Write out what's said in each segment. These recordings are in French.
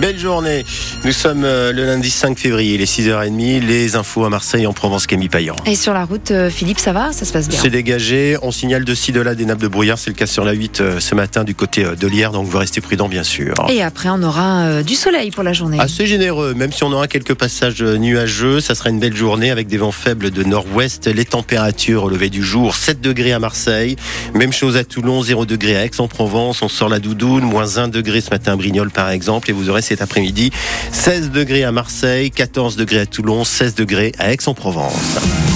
Belle journée. Nous sommes euh, le lundi 5 février, les 6h30. Les infos à Marseille en Provence, Camille Payan. Et sur la route, euh, Philippe, ça va Ça se passe bien C'est dégagé. On signale de ci, de là des nappes de brouillard. C'est le cas sur la 8 euh, ce matin du côté de l'Hier. Donc vous restez prudents, bien sûr. Et après, on aura du soleil pour la journée. Assez généreux, même si on aura quelques passages nuageux, ça sera une belle journée avec des vents faibles de nord-ouest. Les températures au lever du jour, 7 degrés à Marseille. Même chose à Toulon, 0 degrés à Aix-en-Provence. On sort la doudoune, moins 1 degré ce matin à Brignoles par exemple. Et vous aurez cet après-midi 16 degrés à Marseille, 14 degrés à Toulon, 16 degrés à Aix-en-Provence.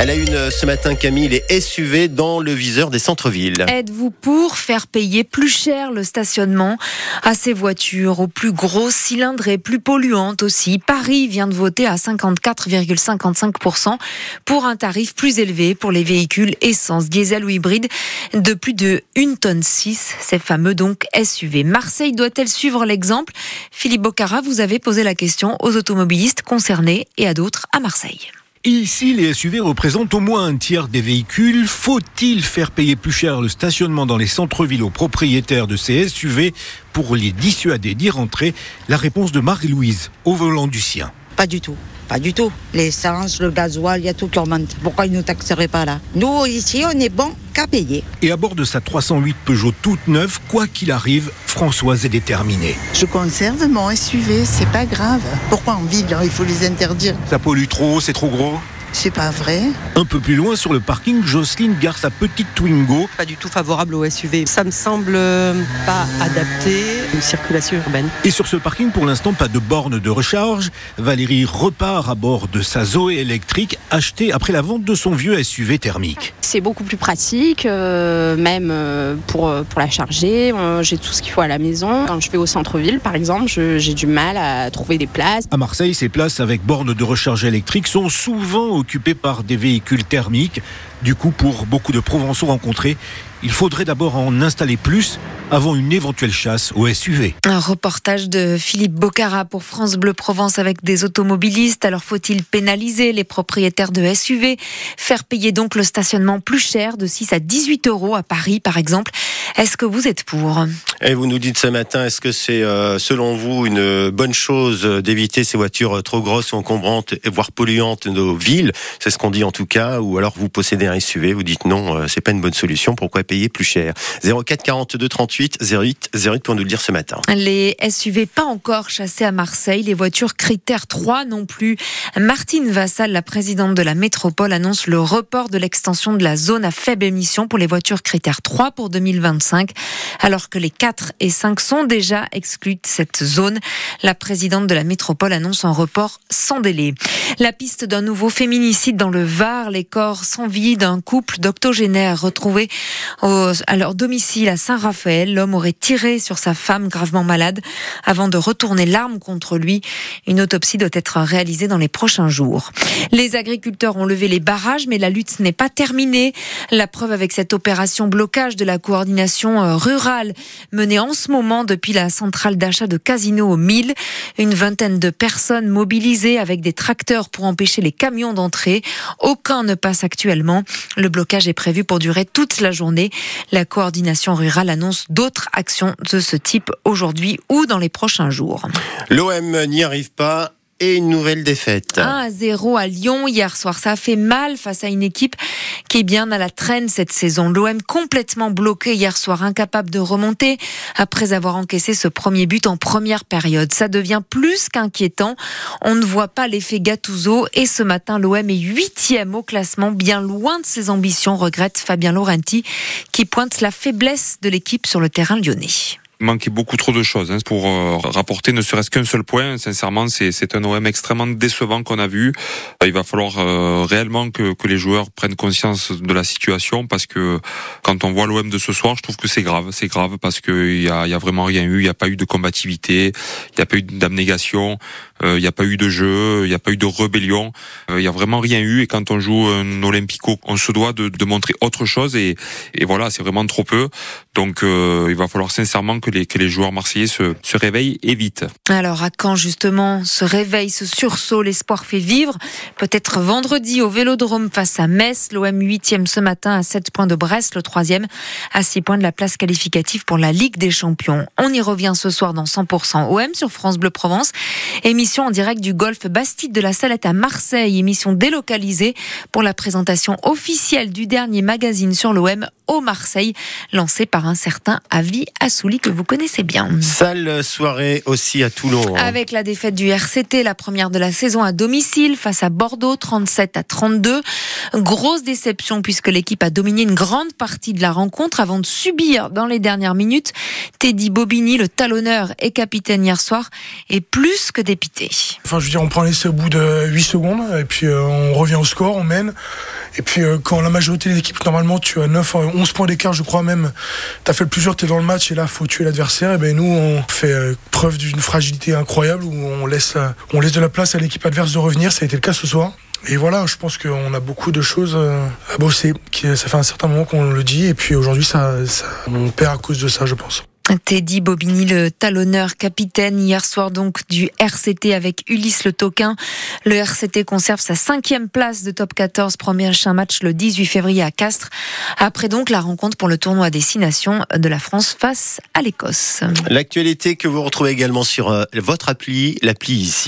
Elle a une ce matin, Camille, les SUV dans le viseur des centres-villes. Êtes-vous pour faire payer plus cher le stationnement à ces voitures, aux plus grosses cylindrées, plus polluantes aussi? Paris vient de voter à 54,55% pour un tarif plus élevé pour les véhicules essence, diesel ou hybride de plus de 1 tonne 6, ces fameux donc SUV. Marseille doit-elle suivre l'exemple? Philippe Bocara, vous avez posé la question aux automobilistes concernés et à d'autres à Marseille. Ici, les SUV représentent au moins un tiers des véhicules. Faut-il faire payer plus cher le stationnement dans les centres-villes aux propriétaires de ces SUV pour les dissuader d'y rentrer? La réponse de Marie-Louise, au volant du sien. Pas du tout. Pas du tout. L'essence, le gasoil, il y a tout qui augmente. Pourquoi ils ne nous taxeraient pas là? Nous, ici, on est bon qu'à payer. Et à bord de sa 308 Peugeot toute neuve, quoi qu'il arrive, Françoise est déterminée. Je conserve mon SUV, c'est pas grave. Pourquoi en ville, il faut les interdire Ça pollue trop, c'est trop gros C'est pas vrai. Un peu plus loin sur le parking, Jocelyne gare sa petite Twingo. Pas du tout favorable au SUV. Ça me semble euh, pas adapté une circulation urbaine. Et sur ce parking, pour l'instant, pas de borne de recharge. Valérie repart à bord de sa Zoé électrique achetée après la vente de son vieux SUV thermique. C'est beaucoup plus pratique, euh, même euh, pour, pour la charger. J'ai tout ce qu'il faut à la maison. Quand je vais au centre-ville, par exemple, j'ai du mal à trouver des places. À Marseille, ces places avec borne de recharge électrique sont souvent occupées par des véhicules thermiques. Du coup, pour beaucoup de Provençaux rencontrés, il faudrait d'abord en installer plus avant une éventuelle chasse au SUV. Un reportage de Philippe Bocara pour France Bleu Provence avec des automobilistes. Alors faut-il pénaliser les propriétaires de SUV Faire payer donc le stationnement plus cher de 6 à 18 euros à Paris par exemple Est-ce que vous êtes pour? Et vous nous dites ce matin, est-ce que c'est euh, selon vous une bonne chose d'éviter ces voitures euh, trop grosses, encombrantes voire polluantes de nos villes? C'est ce qu'on dit en tout cas. Ou alors vous possédez un SUV, vous dites non, euh, c'est pas une bonne solution. Pourquoi payer plus cher? 04 42 38 08 08 pour nous le dire ce matin. Les SUV pas encore chassés à Marseille, les voitures critères 3 non plus. Martine Vassal, la présidente de la métropole, annonce le report de l'extension de la zone à faible émission pour les voitures critères 3 pour 2025, alors que les 4 et 5 sont déjà exclus de cette zone. La présidente de la métropole annonce un report sans délai. La piste d'un nouveau féminicide dans le Var, les corps sans vie d'un couple d'octogénaires retrouvés au- à leur domicile à Saint-Raphaël. L'homme aurait tiré sur sa femme gravement malade avant de retourner l'arme contre lui. Une autopsie doit être réalisée dans les prochains jours. Les agriculteurs ont levé les barrages, mais la lutte n'est pas terminée. La preuve avec cette opération blocage de la coordination euh, rurale menée en ce moment depuis la centrale d'achat de Casino au 1000. Une vingtaine de personnes mobilisées avec des tracteurs pour empêcher les camions d'entrer. Aucun ne passe actuellement. Le blocage est prévu pour durer toute la journée. La coordination rurale annonce d'autres actions de ce type aujourd'hui ou dans les prochains jours. L'OM n'y arrive pas et une nouvelle défaite. 1 à 0 à Lyon hier soir. Ça a fait mal face à une équipe qui est bien à la traîne cette saison. L'OM complètement bloqué hier soir, incapable de remonter après avoir encaissé ce premier but en première période. Ça devient plus qu'inquiétant. On ne voit pas l'effet Gattuso et ce matin, l'OM est huitième au classement, bien loin de ses ambitions, regrette Fabien Laurenti, qui pointe la faiblesse de l'équipe sur le terrain lyonnais. Manquait beaucoup trop de choses hein, pour euh, rapporter ne serait-ce qu'un seul point. Sincèrement, c'est un OM extrêmement décevant qu'on a vu. Euh, Il va falloir euh, réellement que, que les joueurs prennent conscience de la situation parce que quand on voit l'OM de ce soir, je trouve que c'est grave. C'est grave parce que il y a, y a vraiment rien eu. Il n'y a pas eu de combativité. Il n'y a pas eu d'abnégation. Il n'y a pas eu de jeu, il n'y a pas eu de rébellion, il n'y a vraiment rien eu. Et quand on joue un Olympico, on se doit de, de montrer autre chose. Et, et voilà, c'est vraiment trop peu. Donc il va falloir sincèrement que les, que les joueurs marseillais se, se réveillent et vite. Alors à quand justement ce réveil, ce sursaut, l'espoir fait vivre Peut-être vendredi au Vélodrome face à Metz, l'OM 8e ce matin à 7 points de Brest, le 3e à 6 points de la place qualificative pour la Ligue des Champions. On y revient ce soir dans 100% OM sur France Bleu Provence. Émission en direct du golf Bastide de la Salette à Marseille, émission délocalisée pour la présentation officielle du dernier magazine sur l'OM au Marseille, lancé par un certain Avi Assouli que vous connaissez bien. Sale soirée aussi à Toulon. Hein. Avec la défaite du RCT, la première de la saison à domicile face à Bordeaux, 37 à 32. Grosse déception puisque l'équipe a dominé une grande partie de la rencontre avant de subir dans les dernières minutes. Teddy Bobigny, le talonneur et capitaine hier soir, est plus que dépité. Enfin, je veux dire, on prend l'essai au bout de 8 secondes et puis euh, on revient au score, on mène. Et puis euh, quand la majorité des équipes, normalement, tu as 9, 11 points d'écart, je crois même. Tu as fait le plusieurs, tu es dans le match et là, faut tuer l'adversaire. Et ben nous, on fait euh, preuve d'une fragilité incroyable où on laisse, on laisse de la place à l'équipe adverse de revenir. Ça a été le cas ce soir. Et voilà, je pense qu'on a beaucoup de choses à bosser. Ça fait un certain moment qu'on le dit, et puis aujourd'hui, ça, on perd à cause de ça, je pense. Teddy Bobigny, le talonneur capitaine hier soir donc du RCT avec Ulysse Le Toquin. Le RCT conserve sa cinquième place de top 14, premier match le 18 février à Castres. Après donc la rencontre pour le tournoi Destination de la France face à l'Écosse. L'actualité que vous retrouvez également sur euh, votre appli, l'appli ici.